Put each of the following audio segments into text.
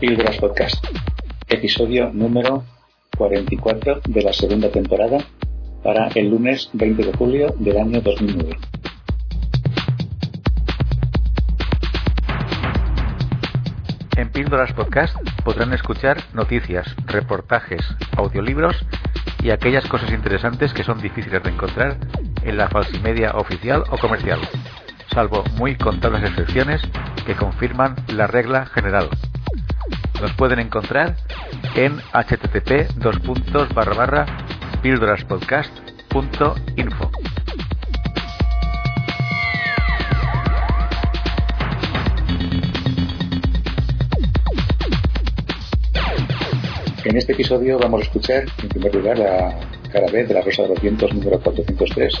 Píldoras Podcast, episodio número 44 de la segunda temporada para el lunes 20 de julio del año 2009. En Píldoras Podcast podrán escuchar noticias, reportajes, audiolibros y aquellas cosas interesantes que son difíciles de encontrar en la falsimedia oficial o comercial, salvo muy contadas excepciones que confirman la regla general. Nos pueden encontrar en http píldoraspodcast.info. En este episodio vamos a escuchar, en primer lugar, la cara de la Rosa de los Vientos número 403,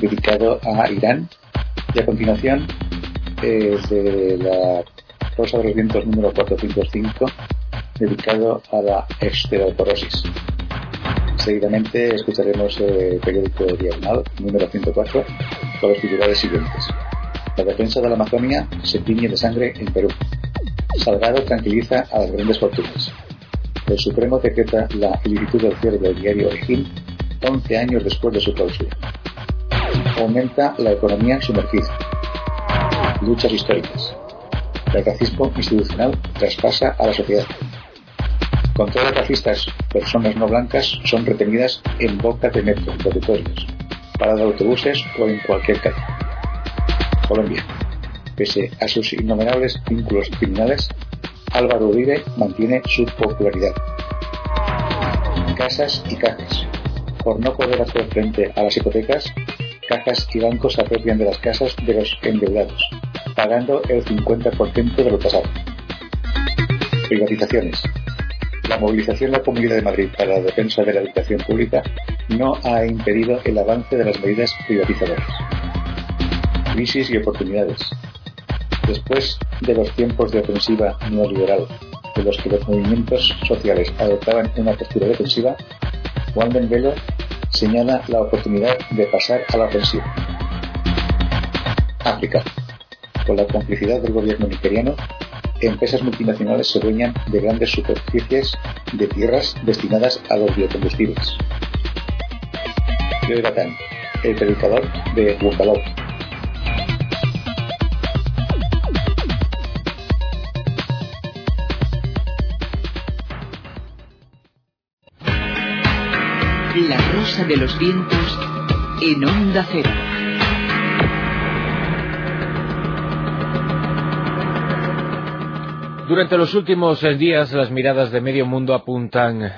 dedicado a Irán, y a continuación, eh, de la Rosa de los Vientos número 405, dedicado a la estereoporosis. Seguidamente escucharemos el periódico Diagonal número 104 con los titulares siguientes. La defensa de la Amazonia se tiñe de sangre en Perú. Salgado tranquiliza a las grandes fortunas. El Supremo decreta la ilicitud del cierre del diario El 11 años después de su clausura. Aumenta la economía sumergida. Luchas históricas. El racismo institucional traspasa a la sociedad. Contra racistas, personas no blancas son retenidas en bocas de metro, dormitorios, paradas de autobuses o en cualquier calle. Colombia. Pese a sus innumerables vínculos criminales, Álvaro Uribe mantiene su popularidad. Casas y cajas. Por no poder hacer frente a las hipotecas, cajas y bancos apropian de las casas de los endeudados, pagando el 50% de lo pasado. Privatizaciones. La movilización en la Comunidad de Madrid para la defensa de la educación pública no ha impedido el avance de las medidas privatizadoras. Crisis y oportunidades. Después de los tiempos de ofensiva neoliberal, de los que los movimientos sociales adoptaban una postura defensiva, Juan Velo señala la oportunidad de pasar a la ofensiva. África. Con la complicidad del gobierno nigeriano, empresas multinacionales se dueñan de grandes superficies de tierras destinadas a los biocombustibles. Joe Batán, el predicador de Bungalow. La rosa de los vientos en onda cero. Durante los últimos eh, días las miradas de medio mundo apuntan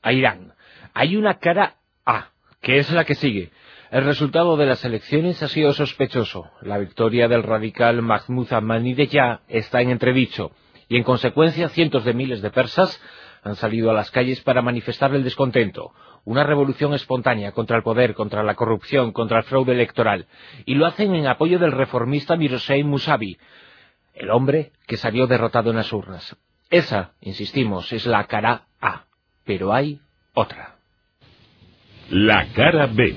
a Irán. Hay una cara A, que es la que sigue. El resultado de las elecciones ha sido sospechoso. La victoria del radical Mahmoud Ahmadinejad está en entredicho y en consecuencia cientos de miles de persas han salido a las calles para manifestar el descontento. Una revolución espontánea contra el poder, contra la corrupción, contra el fraude electoral. Y lo hacen en apoyo del reformista Mirosei Musavi, el hombre que salió derrotado en las urnas. Esa, insistimos, es la cara A, pero hay otra. La cara B.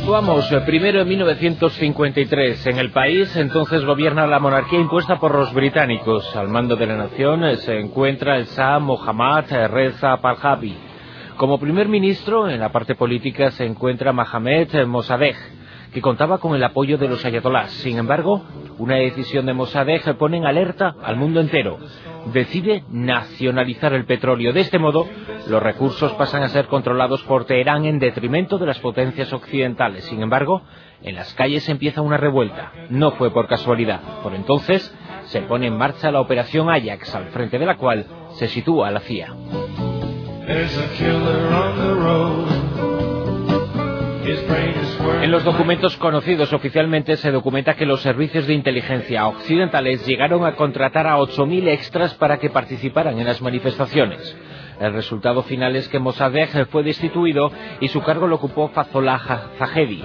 situamos eh, primero en 1953. En el país entonces gobierna la monarquía impuesta por los británicos. Al mando de la nación eh, se encuentra el Shah Mohammad Reza Pahlavi. Como primer ministro, en la parte política se encuentra Mohamed Mossadegh, que contaba con el apoyo de los ayatolás. Sin embargo, una decisión de Mossadegh pone en alerta al mundo entero. Decide nacionalizar el petróleo. De este modo, los recursos pasan a ser controlados por Teherán en detrimento de las potencias occidentales. Sin embargo, en las calles empieza una revuelta. No fue por casualidad. Por entonces, se pone en marcha la operación Ajax, al frente de la cual se sitúa la CIA. En los documentos conocidos oficialmente se documenta que los servicios de inteligencia occidentales llegaron a contratar a 8.000 extras para que participaran en las manifestaciones. El resultado final es que Mossadegh fue destituido y su cargo lo ocupó Fazollah Zahedi.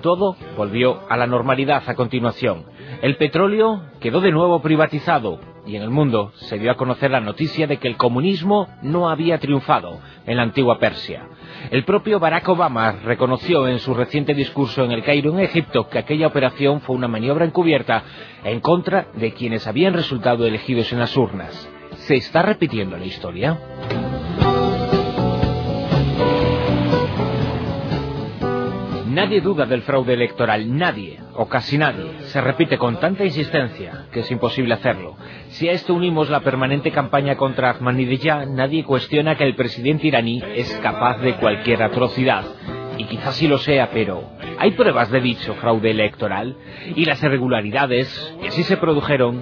Todo volvió a la normalidad a continuación. El petróleo quedó de nuevo privatizado y en el mundo se dio a conocer la noticia de que el comunismo no había triunfado en la antigua Persia. El propio Barack Obama reconoció en su reciente discurso en el Cairo, en Egipto, que aquella operación fue una maniobra encubierta en contra de quienes habían resultado elegidos en las urnas. ¿Se está repitiendo la historia? Nadie duda del fraude electoral, nadie, o casi nadie, se repite con tanta insistencia que es imposible hacerlo. Si a esto unimos la permanente campaña contra Ahmadinejad, nadie cuestiona que el presidente iraní es capaz de cualquier atrocidad. Y quizás sí lo sea, pero ¿hay pruebas de dicho fraude electoral? Y las irregularidades que sí se produjeron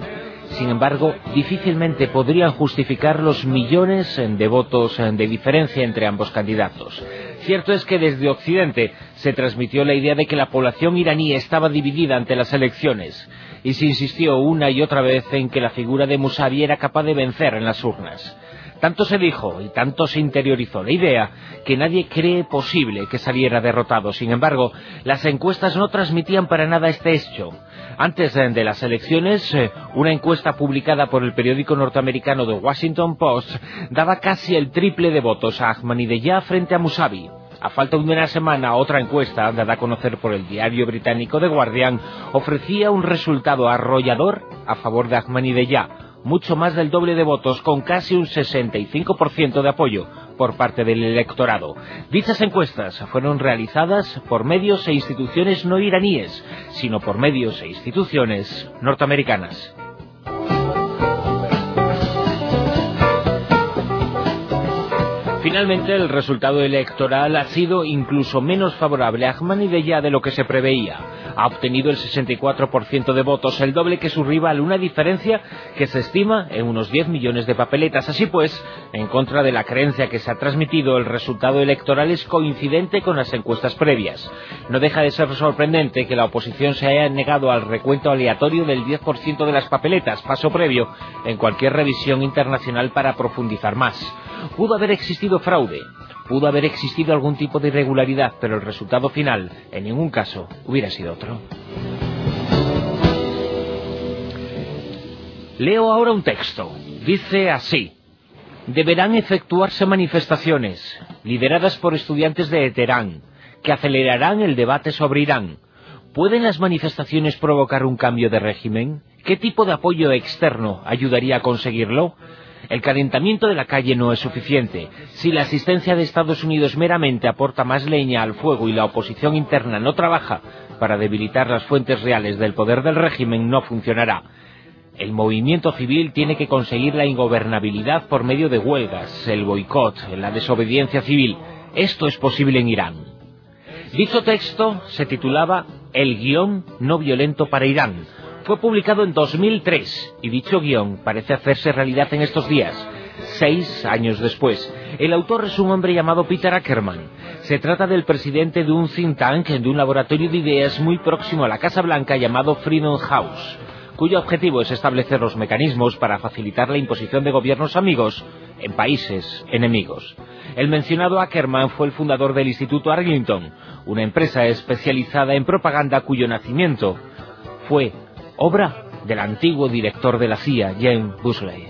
sin embargo, difícilmente podrían justificar los millones de votos de diferencia entre ambos candidatos. Cierto es que desde Occidente se transmitió la idea de que la población iraní estaba dividida ante las elecciones y se insistió una y otra vez en que la figura de Musavi era capaz de vencer en las urnas. Tanto se dijo y tanto se interiorizó la idea que nadie cree posible que saliera derrotado. Sin embargo, las encuestas no transmitían para nada este hecho. Antes de las elecciones, eh, una encuesta publicada por el periódico norteamericano The Washington Post daba casi el triple de votos a Ahmadinejad frente a Musavi. A falta de una semana, otra encuesta, dada a conocer por el diario británico The Guardian, ofrecía un resultado arrollador a favor de Ahmadinejad, mucho más del doble de votos, con casi un 65% de apoyo por parte del electorado. Dichas encuestas fueron realizadas por medios e instituciones no iraníes, sino por medios e instituciones norteamericanas. Finalmente, el resultado electoral ha sido incluso menos favorable a Ahmadinejad de lo que se preveía. Ha obtenido el 64% de votos, el doble que su rival, una diferencia que se estima en unos 10 millones de papeletas. Así pues, en contra de la creencia que se ha transmitido, el resultado electoral es coincidente con las encuestas previas. No deja de ser sorprendente que la oposición se haya negado al recuento aleatorio del 10% de las papeletas, paso previo en cualquier revisión internacional para profundizar más. Pudo haber existido fraude, pudo haber existido algún tipo de irregularidad, pero el resultado final, en ningún caso, hubiera sido otro. Leo ahora un texto. Dice así. Deberán efectuarse manifestaciones, lideradas por estudiantes de Teherán, que acelerarán el debate sobre Irán. ¿Pueden las manifestaciones provocar un cambio de régimen? ¿Qué tipo de apoyo externo ayudaría a conseguirlo? El calentamiento de la calle no es suficiente. Si la asistencia de Estados Unidos meramente aporta más leña al fuego y la oposición interna no trabaja para debilitar las fuentes reales del poder del régimen, no funcionará. El movimiento civil tiene que conseguir la ingobernabilidad por medio de huelgas, el boicot, la desobediencia civil. Esto es posible en Irán. Dicho texto se titulaba El guion no violento para Irán, fue publicado en 2003 y dicho guion parece hacerse realidad en estos días, seis años después. El autor es un hombre llamado Peter Ackerman. Se trata del presidente de un think tank, de un laboratorio de ideas muy próximo a la Casa Blanca llamado Freedom House, cuyo objetivo es establecer los mecanismos para facilitar la imposición de gobiernos amigos en países enemigos. El mencionado Ackerman fue el fundador del Instituto Arlington, una empresa especializada en propaganda cuyo nacimiento fue obra del antiguo director de la CIA, James Busley.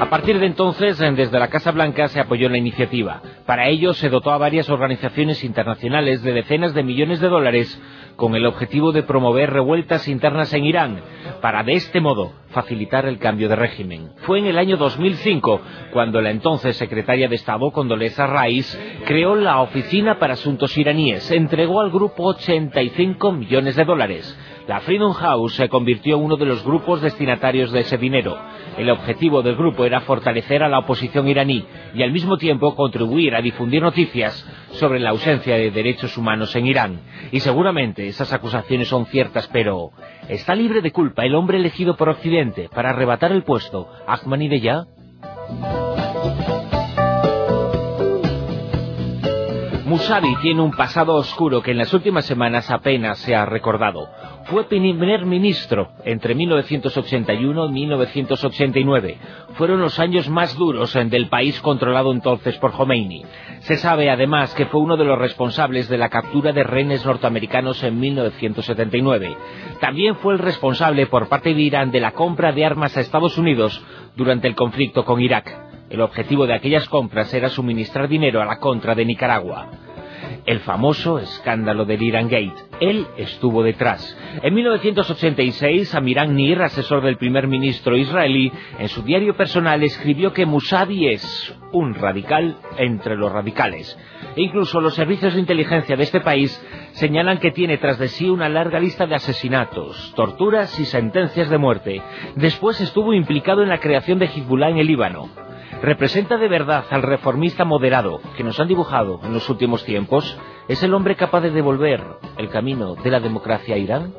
A partir de entonces, desde la Casa Blanca se apoyó la iniciativa. Para ello se dotó a varias organizaciones internacionales de decenas de millones de dólares con el objetivo de promover revueltas internas en Irán, para de este modo facilitar el cambio de régimen. Fue en el año 2005 cuando la entonces secretaria de Estado, Condoleezza Rice, creó la Oficina para Asuntos Iraníes, entregó al grupo 85 millones de dólares. La Freedom House se convirtió en uno de los grupos destinatarios de ese dinero. El objetivo del grupo era fortalecer a la oposición iraní y al mismo tiempo contribuir a difundir noticias sobre la ausencia de derechos humanos en Irán. Y seguramente esas acusaciones son ciertas, pero ¿está libre de culpa el hombre elegido por Occidente para arrebatar el puesto, Ahmadinejad? Musavi tiene un pasado oscuro que en las últimas semanas apenas se ha recordado. Fue primer ministro entre 1981 y 1989. Fueron los años más duros del país controlado entonces por Khomeini. Se sabe además que fue uno de los responsables de la captura de rehenes norteamericanos en 1979. También fue el responsable por parte de Irán de la compra de armas a Estados Unidos durante el conflicto con Irak. El objetivo de aquellas compras era suministrar dinero a la contra de Nicaragua. El famoso escándalo del Iran Gate. Él estuvo detrás. En 1986, Amiran Nir, asesor del primer ministro israelí, en su diario personal escribió que Musavi es un radical entre los radicales. E incluso los servicios de inteligencia de este país señalan que tiene tras de sí una larga lista de asesinatos, torturas y sentencias de muerte. Después estuvo implicado en la creación de Hezbollah en el Líbano representa de verdad al reformista moderado que nos han dibujado en los últimos tiempos? ¿Es el hombre capaz de devolver el camino de la democracia a Irán?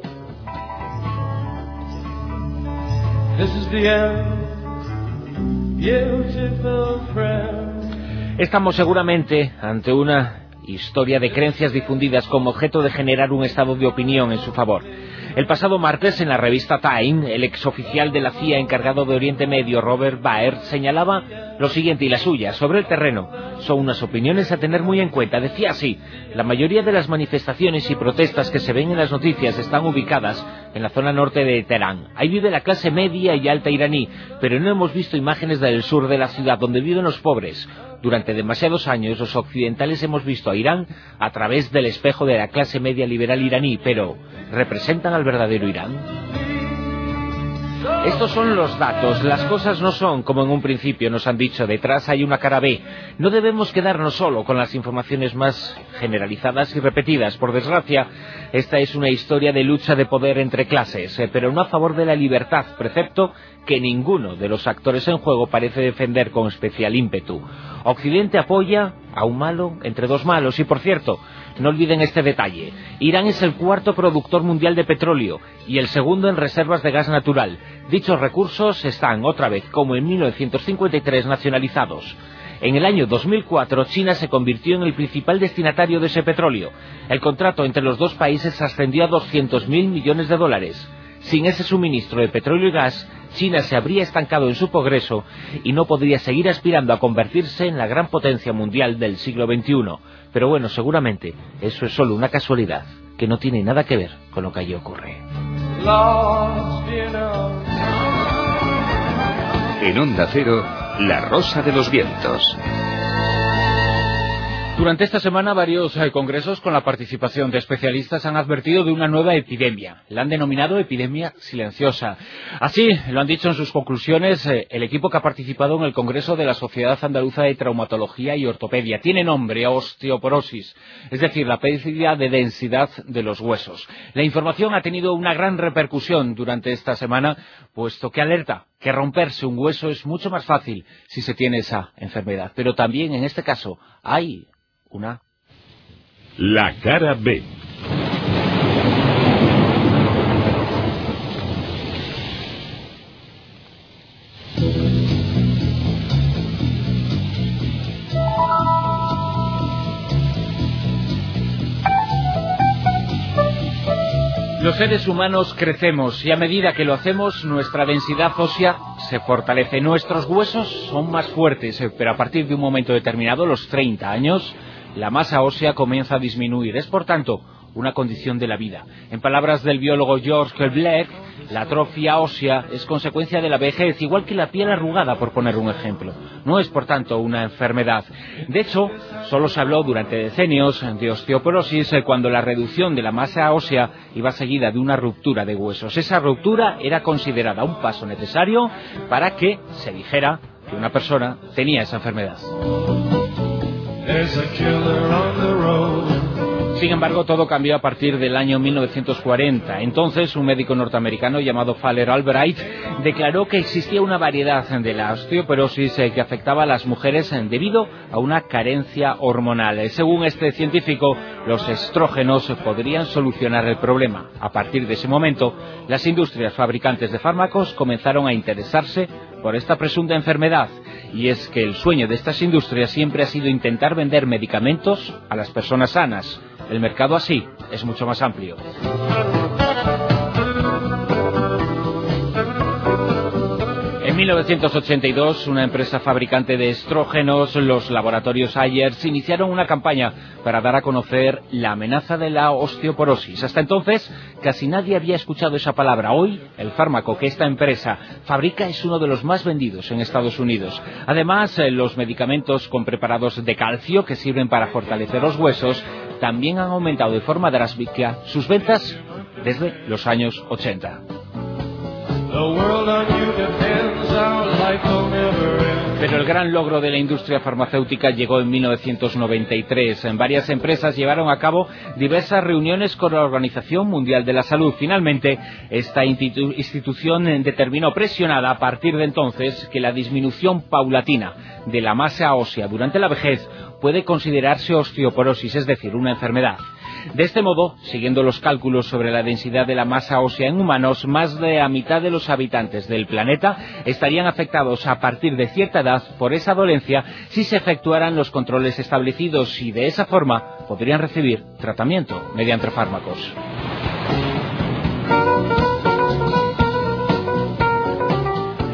Estamos seguramente ante una historia de creencias difundidas como objeto de generar un estado de opinión en su favor. El pasado martes, en la revista Time, el exoficial de la CIA encargado de Oriente Medio, Robert Baer, señalaba lo siguiente y la suya sobre el terreno. Son unas opiniones a tener muy en cuenta. Decía así, la mayoría de las manifestaciones y protestas que se ven en las noticias están ubicadas en la zona norte de Teherán. Ahí vive la clase media y alta iraní, pero no hemos visto imágenes del sur de la ciudad donde viven los pobres. Durante demasiados años los occidentales hemos visto a Irán a través del espejo de la clase media liberal iraní, pero ¿representan al verdadero Irán? Estos son los datos, las cosas no son como en un principio nos han dicho, detrás hay una cara B. No debemos quedarnos solo con las informaciones más generalizadas y repetidas. Por desgracia, esta es una historia de lucha de poder entre clases, eh, pero no a favor de la libertad, precepto que ninguno de los actores en juego parece defender con especial ímpetu. Occidente apoya a un malo entre dos malos y, por cierto, no olviden este detalle. Irán es el cuarto productor mundial de petróleo y el segundo en reservas de gas natural. Dichos recursos están, otra vez, como en 1953, nacionalizados. En el año 2004, China se convirtió en el principal destinatario de ese petróleo. El contrato entre los dos países ascendió a 200.000 millones de dólares. Sin ese suministro de petróleo y gas, China se habría estancado en su progreso y no podría seguir aspirando a convertirse en la gran potencia mundial del siglo XXI. Pero bueno, seguramente eso es solo una casualidad que no tiene nada que ver con lo que allí ocurre. En Onda Cero, La Rosa de los Vientos. Durante esta semana varios eh, congresos con la participación de especialistas han advertido de una nueva epidemia. La han denominado epidemia silenciosa. Así lo han dicho en sus conclusiones eh, el equipo que ha participado en el Congreso de la Sociedad Andaluza de Traumatología y Ortopedia. Tiene nombre osteoporosis, es decir, la pérdida de densidad de los huesos. La información ha tenido una gran repercusión durante esta semana, puesto que alerta que romperse un hueso es mucho más fácil si se tiene esa enfermedad. Pero también en este caso hay una... La cara B. Los seres humanos crecemos y a medida que lo hacemos nuestra densidad ósea se fortalece. Nuestros huesos son más fuertes, eh, pero a partir de un momento determinado, los 30 años, la masa ósea comienza a disminuir. Es, por tanto, una condición de la vida. En palabras del biólogo George Black, la atrofia ósea es consecuencia de la vejez, igual que la piel arrugada, por poner un ejemplo. No es, por tanto, una enfermedad. De hecho, solo se habló durante decenios de osteoporosis cuando la reducción de la masa ósea iba seguida de una ruptura de huesos. Esa ruptura era considerada un paso necesario para que se dijera que una persona tenía esa enfermedad. Sin embargo, todo cambió a partir del año 1940. Entonces, un médico norteamericano llamado Faller Albright declaró que existía una variedad de la osteoporosis eh, que afectaba a las mujeres eh, debido a una carencia hormonal. Según este científico, los estrógenos podrían solucionar el problema. A partir de ese momento, las industrias fabricantes de fármacos comenzaron a interesarse por esta presunta enfermedad y es que el sueño de estas industrias siempre ha sido intentar vender medicamentos a las personas sanas. El mercado así es mucho más amplio. En 1982, una empresa fabricante de estrógenos, los laboratorios Ayers, iniciaron una campaña para dar a conocer la amenaza de la osteoporosis. Hasta entonces, casi nadie había escuchado esa palabra. Hoy, el fármaco que esta empresa fabrica es uno de los más vendidos en Estados Unidos. Además, eh, los medicamentos con preparados de calcio que sirven para fortalecer los huesos también han aumentado de forma drástica sus ventas desde los años 80. Pero el gran logro de la industria farmacéutica llegó en 1993. En varias empresas llevaron a cabo diversas reuniones con la Organización Mundial de la Salud. Finalmente, esta institución determinó presionada a partir de entonces que la disminución paulatina de la masa ósea durante la vejez puede considerarse osteoporosis, es decir, una enfermedad. De este modo, siguiendo los cálculos sobre la densidad de la masa ósea en humanos, más de la mitad de los habitantes del planeta estarían afectados a partir de cierta edad por esa dolencia si se efectuaran los controles establecidos y de esa forma podrían recibir tratamiento mediante fármacos.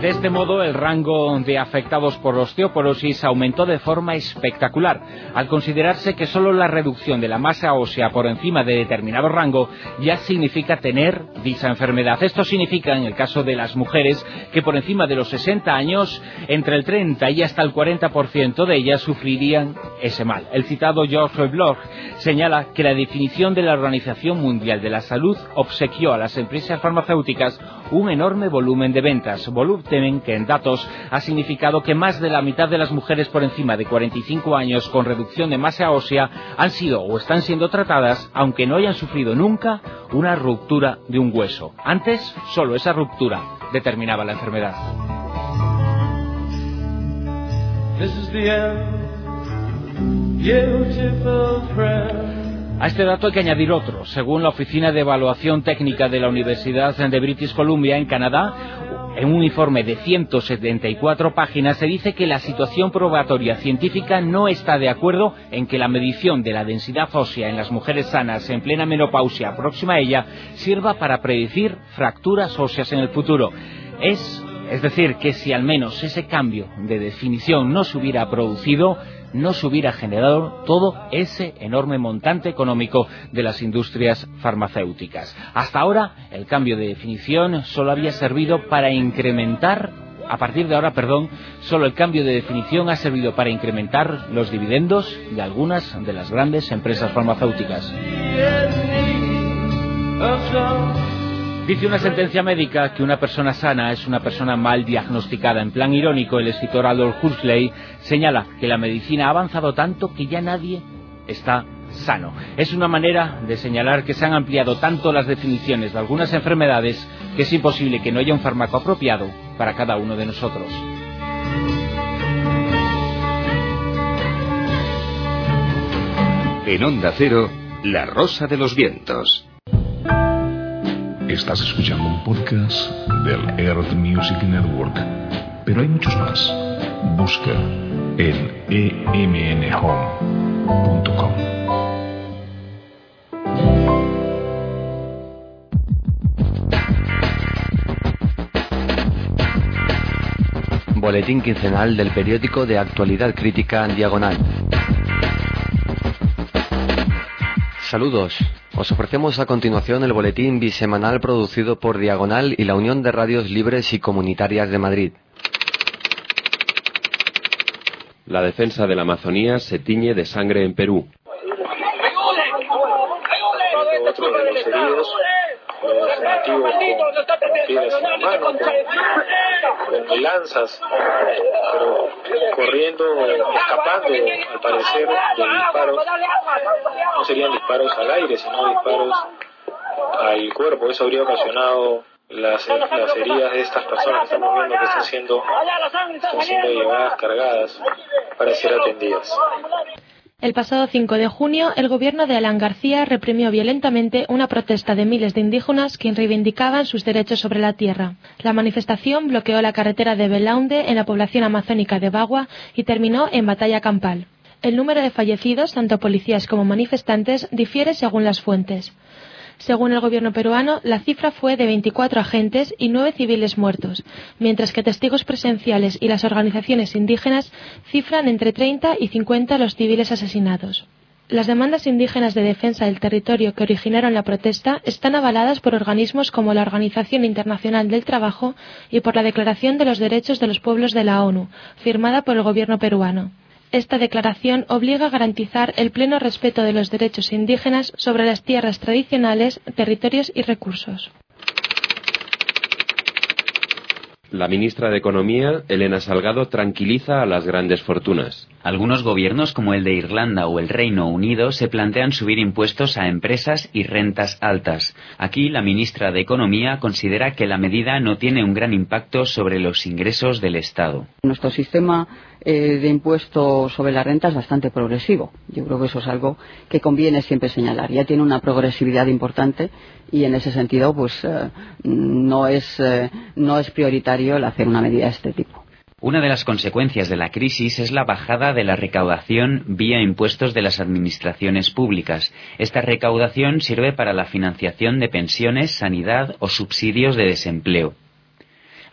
De este modo, el rango de afectados por osteoporosis aumentó de forma espectacular, al considerarse que solo la reducción de la masa ósea por encima de determinado rango ya significa tener dicha enfermedad. Esto significa, en el caso de las mujeres, que por encima de los 60 años, entre el 30 y hasta el 40% de ellas sufrirían ese mal. El citado George Bloch señala que la definición de la Organización Mundial de la Salud obsequió a las empresas farmacéuticas un enorme volumen de ventas, temen que en datos ha significado que más de la mitad de las mujeres por encima de 45 años con reducción de masa ósea han sido o están siendo tratadas aunque no hayan sufrido nunca una ruptura de un hueso. Antes, solo esa ruptura determinaba la enfermedad. A este dato hay que añadir otro. Según la Oficina de Evaluación Técnica de la Universidad de British Columbia en Canadá, en un informe de 174 páginas se dice que la situación probatoria científica no está de acuerdo en que la medición de la densidad ósea en las mujeres sanas en plena menopausia próxima a ella sirva para predecir fracturas óseas en el futuro. Es, es decir, que si al menos ese cambio de definición no se hubiera producido, no se hubiera generado todo ese enorme montante económico de las industrias farmacéuticas. Hasta ahora, el cambio de definición solo había servido para incrementar a partir de ahora, perdón, solo el cambio de definición ha servido para incrementar los dividendos de algunas de las grandes empresas farmacéuticas. Dice una sentencia médica que una persona sana es una persona mal diagnosticada. En plan irónico, el escritor Adolf Huxley señala que la medicina ha avanzado tanto que ya nadie está sano. Es una manera de señalar que se han ampliado tanto las definiciones de algunas enfermedades que es imposible que no haya un fármaco apropiado para cada uno de nosotros. En Onda Cero, La Rosa de los Vientos. Estás escuchando un podcast del Earth Music Network, pero hay muchos más. Busca en emnhome.com. Boletín quincenal del periódico de actualidad crítica Diagonal. Saludos. Os ofrecemos a continuación el boletín bisemanal producido por Diagonal y la Unión de Radios Libres y Comunitarias de Madrid. La defensa de la Amazonía se tiñe de sangre en Perú. Con lanzas, pero corriendo, escapando, al parecer, de disparos. No serían disparos al aire, sino disparos al cuerpo. Eso habría ocasionado las, las heridas de estas personas estamos viendo que están siendo, están siendo llevadas, cargadas, para ser atendidas. El pasado 5 de junio, el gobierno de Alan García reprimió violentamente una protesta de miles de indígenas que reivindicaban sus derechos sobre la tierra. La manifestación bloqueó la carretera de Belaunde en la población amazónica de Bagua y terminó en batalla campal. El número de fallecidos, tanto policías como manifestantes, difiere según las fuentes. Según el gobierno peruano, la cifra fue de 24 agentes y 9 civiles muertos, mientras que testigos presenciales y las organizaciones indígenas cifran entre 30 y 50 los civiles asesinados. Las demandas indígenas de defensa del territorio que originaron la protesta están avaladas por organismos como la Organización Internacional del Trabajo y por la Declaración de los Derechos de los Pueblos de la ONU, firmada por el gobierno peruano. Esta declaración obliga a garantizar el pleno respeto de los derechos indígenas sobre las tierras tradicionales, territorios y recursos. La ministra de Economía, Elena Salgado, tranquiliza a las grandes fortunas. Algunos gobiernos, como el de Irlanda o el Reino Unido, se plantean subir impuestos a empresas y rentas altas. Aquí, la ministra de Economía considera que la medida no tiene un gran impacto sobre los ingresos del Estado. Nuestro sistema eh, de impuesto sobre la renta es bastante progresivo. Yo creo que eso es algo que conviene siempre señalar. Ya tiene una progresividad importante y en ese sentido pues eh, no, es, eh, no es prioritario el hacer una medida de este tipo. Una de las consecuencias de la crisis es la bajada de la recaudación vía impuestos de las administraciones públicas. Esta recaudación sirve para la financiación de pensiones, sanidad o subsidios de desempleo.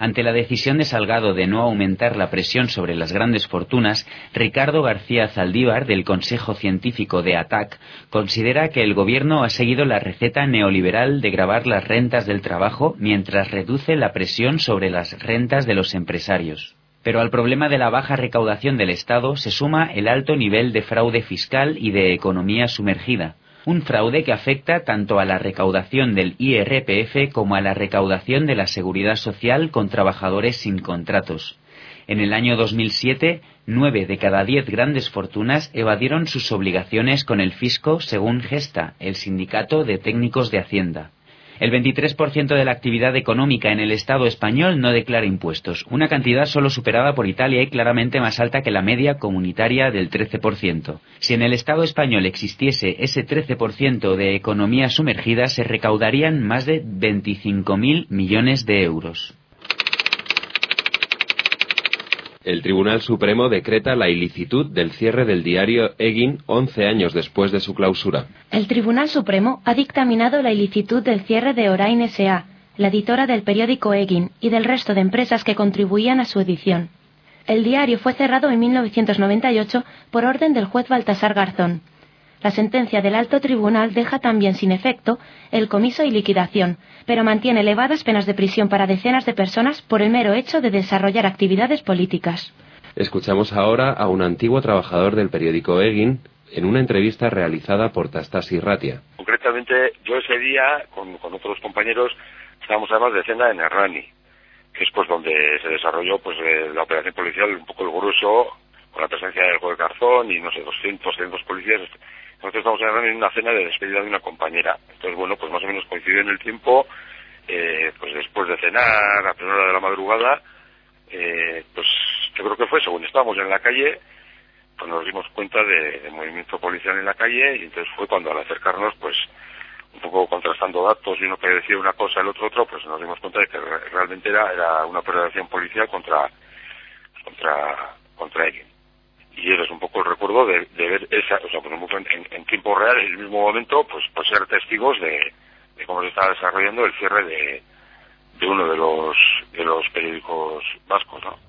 Ante la decisión de Salgado de no aumentar la presión sobre las grandes fortunas, Ricardo García Zaldívar, del Consejo Científico de ATAC, considera que el Gobierno ha seguido la receta neoliberal de grabar las rentas del trabajo mientras reduce la presión sobre las rentas de los empresarios. Pero al problema de la baja recaudación del Estado se suma el alto nivel de fraude fiscal y de economía sumergida un fraude que afecta tanto a la recaudación del IRPF como a la recaudación de la seguridad social con trabajadores sin contratos. En el año 2007, nueve de cada diez grandes fortunas evadieron sus obligaciones con el fisco según Gesta, el sindicato de técnicos de Hacienda. El 23% de la actividad económica en el Estado español no declara impuestos, una cantidad solo superada por Italia y claramente más alta que la media comunitaria del 13%. Si en el Estado español existiese ese 13% de economía sumergida, se recaudarían más de 25.000 millones de euros. El Tribunal Supremo decreta la ilicitud del cierre del diario Egin 11 años después de su clausura. El Tribunal Supremo ha dictaminado la ilicitud del cierre de Orain S.A., la editora del periódico Egin y del resto de empresas que contribuían a su edición. El diario fue cerrado en 1998 por orden del juez Baltasar Garzón. La sentencia del alto tribunal deja también sin efecto el comiso y liquidación, pero mantiene elevadas penas de prisión para decenas de personas por el mero hecho de desarrollar actividades políticas. Escuchamos ahora a un antiguo trabajador del periódico Egin en una entrevista realizada por Tastas Ratia. Concretamente, yo ese día, con, otros compañeros, estábamos además de cena en Errani, que es pues donde se desarrolló pues eh, la operación policial, un poco el grueso, con la presencia del juez Garzón y no sé, 200, 200 policías nosotros estamos en una cena de despedida de una compañera. Entonces, bueno, pues más o menos coincide en el tiempo, eh, pues después de cenar, a primera hora de la madrugada, eh, pues yo creo que fue según estábamos en la calle, pues nos dimos cuenta de, movimiento policial en la calle y entonces fue cuando al acercarnos, pues un poco contrastando datos y uno que decía una cosa, el otro otro, pues nos dimos cuenta de que realmente era, era una operación policial contra contra contra alguien y es un poco el recuerdo de, ver esa, o sea, por ejemplo, en, en, tiempo real, en el mismo momento, pues, pues ser testigos de, cómo se está desarrollando el cierre de, de uno de los, de los periódicos vascos, ¿no?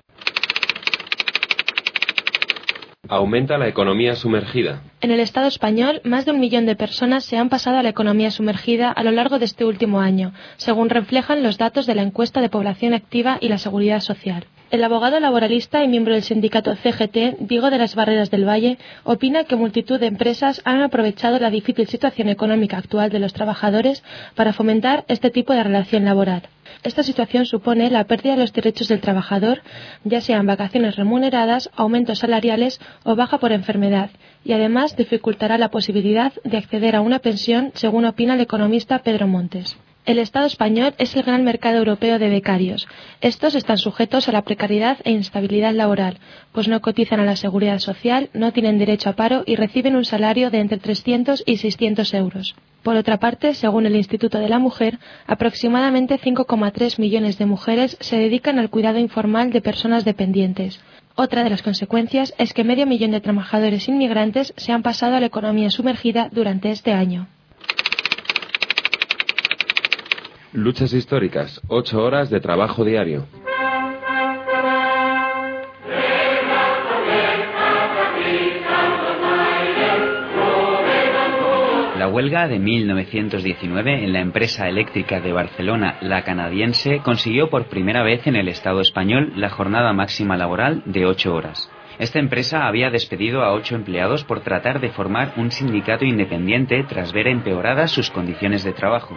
Aumenta la economía sumergida. En el Estado español, más de un millón de personas se han pasado a la economía sumergida a lo largo de este último año, según reflejan los datos de la encuesta de población activa y la seguridad social. El abogado laboralista y miembro del sindicato CGT, Diego de las Barreras del Valle, opina que multitud de empresas han aprovechado la difícil situación económica actual de los trabajadores para fomentar este tipo de relación laboral. Esta situación supone la pérdida de los derechos del trabajador, ya sean vacaciones remuneradas, aumentos salariales o baja por enfermedad, y además dificultará la posibilidad de acceder a una pensión, según opina el economista Pedro Montes. El Estado español es el gran mercado europeo de becarios. Estos están sujetos a la precariedad e instabilidad laboral, pues no cotizan a la seguridad social, no tienen derecho a paro y reciben un salario de entre 300 y 600 euros. Por otra parte, según el Instituto de la Mujer, aproximadamente 5,3 millones de mujeres se dedican al cuidado informal de personas dependientes. Otra de las consecuencias es que medio millón de trabajadores inmigrantes se han pasado a la economía sumergida durante este año. Luchas históricas, ocho horas de trabajo diario. La huelga de 1919 en la empresa eléctrica de Barcelona, la canadiense, consiguió por primera vez en el Estado español la jornada máxima laboral de ocho horas. Esta empresa había despedido a ocho empleados por tratar de formar un sindicato independiente tras ver empeoradas sus condiciones de trabajo.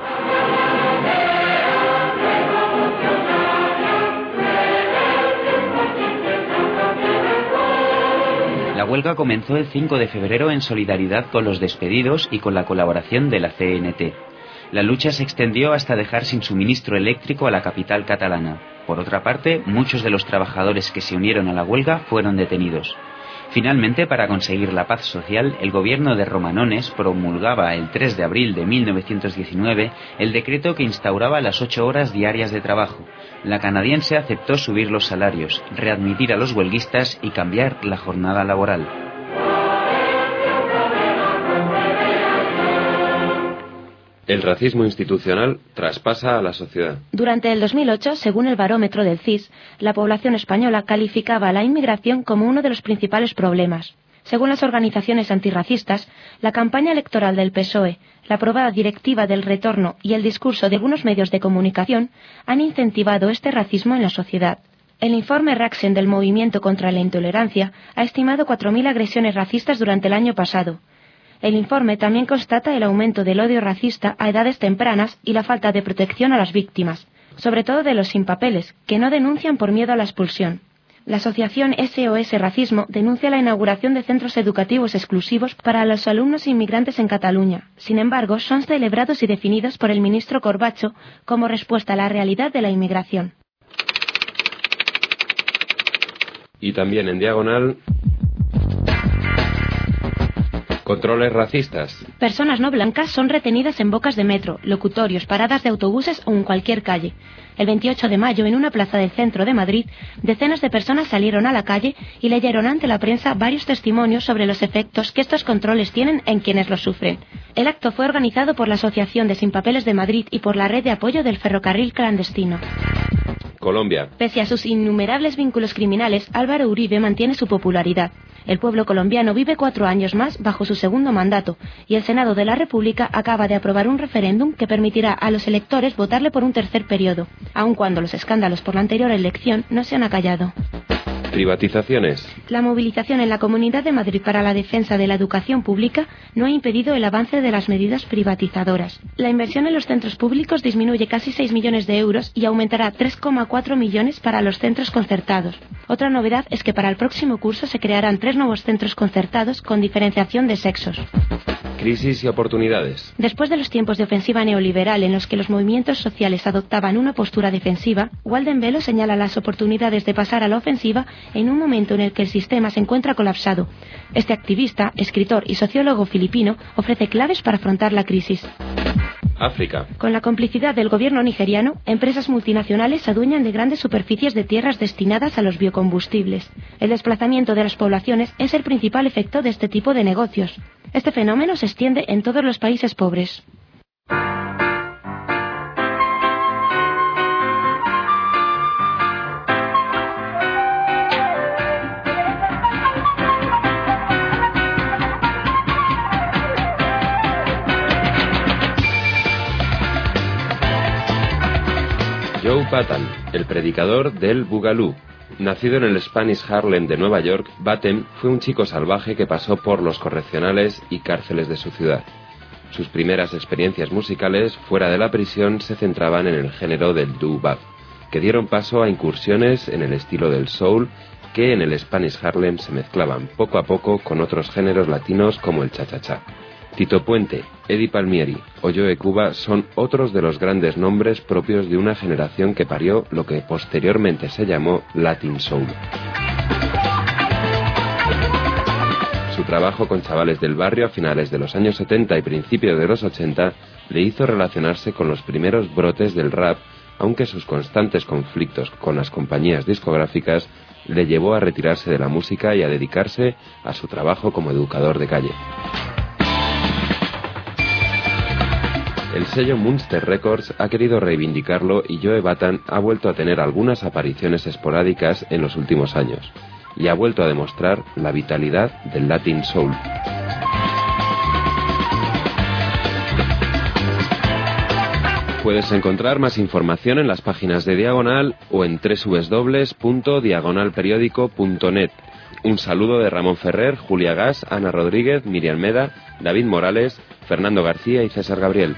La huelga comenzó el 5 de febrero en solidaridad con los despedidos y con la colaboración de la CNT. La lucha se extendió hasta dejar sin suministro eléctrico a la capital catalana. Por otra parte, muchos de los trabajadores que se unieron a la huelga fueron detenidos. Finalmente, para conseguir la paz social, el gobierno de Romanones promulgaba el 3 de abril de 1919 el decreto que instauraba las ocho horas diarias de trabajo. La canadiense aceptó subir los salarios, readmitir a los huelguistas y cambiar la jornada laboral. El racismo institucional traspasa a la sociedad. Durante el 2008, según el barómetro del CIS, la población española calificaba a la inmigración como uno de los principales problemas. Según las organizaciones antirracistas, la campaña electoral del PSOE, la aprobada directiva del retorno y el discurso de algunos medios de comunicación han incentivado este racismo en la sociedad. El informe Raxen del Movimiento contra la Intolerancia ha estimado 4.000 agresiones racistas durante el año pasado, el informe también constata el aumento del odio racista a edades tempranas y la falta de protección a las víctimas, sobre todo de los sin papeles, que no denuncian por miedo a la expulsión. La asociación SOS Racismo denuncia la inauguración de centros educativos exclusivos para los alumnos inmigrantes en Cataluña. Sin embargo, son celebrados y definidos por el ministro Corbacho como respuesta a la realidad de la inmigración. Y también en diagonal Controles racistas. Personas no blancas son retenidas en bocas de metro, locutorios, paradas de autobuses o en cualquier calle. El 28 de mayo, en una plaza del centro de Madrid, decenas de personas salieron a la calle y leyeron ante la prensa varios testimonios sobre los efectos que estos controles tienen en quienes los sufren. El acto fue organizado por la Asociación de Sin Papeles de Madrid y por la Red de Apoyo del Ferrocarril Clandestino. Colombia. Pese a sus innumerables vínculos criminales, Álvaro Uribe mantiene su popularidad. El pueblo colombiano vive cuatro años más bajo su segundo mandato y el Senado de la República acaba de aprobar un referéndum que permitirá a los electores votarle por un tercer periodo, aun cuando los escándalos por la anterior elección no se han acallado. Privatizaciones. La movilización en la Comunidad de Madrid para la defensa de la educación pública no ha impedido el avance de las medidas privatizadoras. La inversión en los centros públicos disminuye casi 6 millones de euros y aumentará 3,4 millones para los centros concertados. Otra novedad es que para el próximo curso se crearán tres nuevos centros concertados con diferenciación de sexos. Crisis y oportunidades. Después de los tiempos de ofensiva neoliberal en los que los movimientos sociales adoptaban una postura defensiva, Walden Velo señala las oportunidades de pasar a la ofensiva en un momento en el que el sistema se encuentra colapsado. Este activista, escritor y sociólogo filipino ofrece claves para afrontar la crisis. África. Con la complicidad del gobierno nigeriano, empresas multinacionales se adueñan de grandes superficies de tierras destinadas a los biocombustibles. El desplazamiento de las poblaciones es el principal efecto de este tipo de negocios. Este fenómeno se extiende en todos los países pobres. Joe Batten, el predicador del Boogaloo. Nacido en el Spanish Harlem de Nueva York, Batten fue un chico salvaje que pasó por los correccionales y cárceles de su ciudad. Sus primeras experiencias musicales fuera de la prisión se centraban en el género del doo-wop, que dieron paso a incursiones en el estilo del soul que en el Spanish Harlem se mezclaban poco a poco con otros géneros latinos como el cha-cha-cha. Tito Puente, Eddie Palmieri o Joe Cuba son otros de los grandes nombres propios de una generación que parió lo que posteriormente se llamó Latin Soul. Su trabajo con chavales del barrio a finales de los años 70 y principios de los 80 le hizo relacionarse con los primeros brotes del rap, aunque sus constantes conflictos con las compañías discográficas le llevó a retirarse de la música y a dedicarse a su trabajo como educador de calle. El sello Munster Records ha querido reivindicarlo y Joe Batan ha vuelto a tener algunas apariciones esporádicas en los últimos años y ha vuelto a demostrar la vitalidad del Latin Soul. Puedes encontrar más información en las páginas de Diagonal o en www.diagonalperiódico.net. Un saludo de Ramón Ferrer, Julia Gas, Ana Rodríguez, Miriam Meda, David Morales, Fernando García y César Gabriel.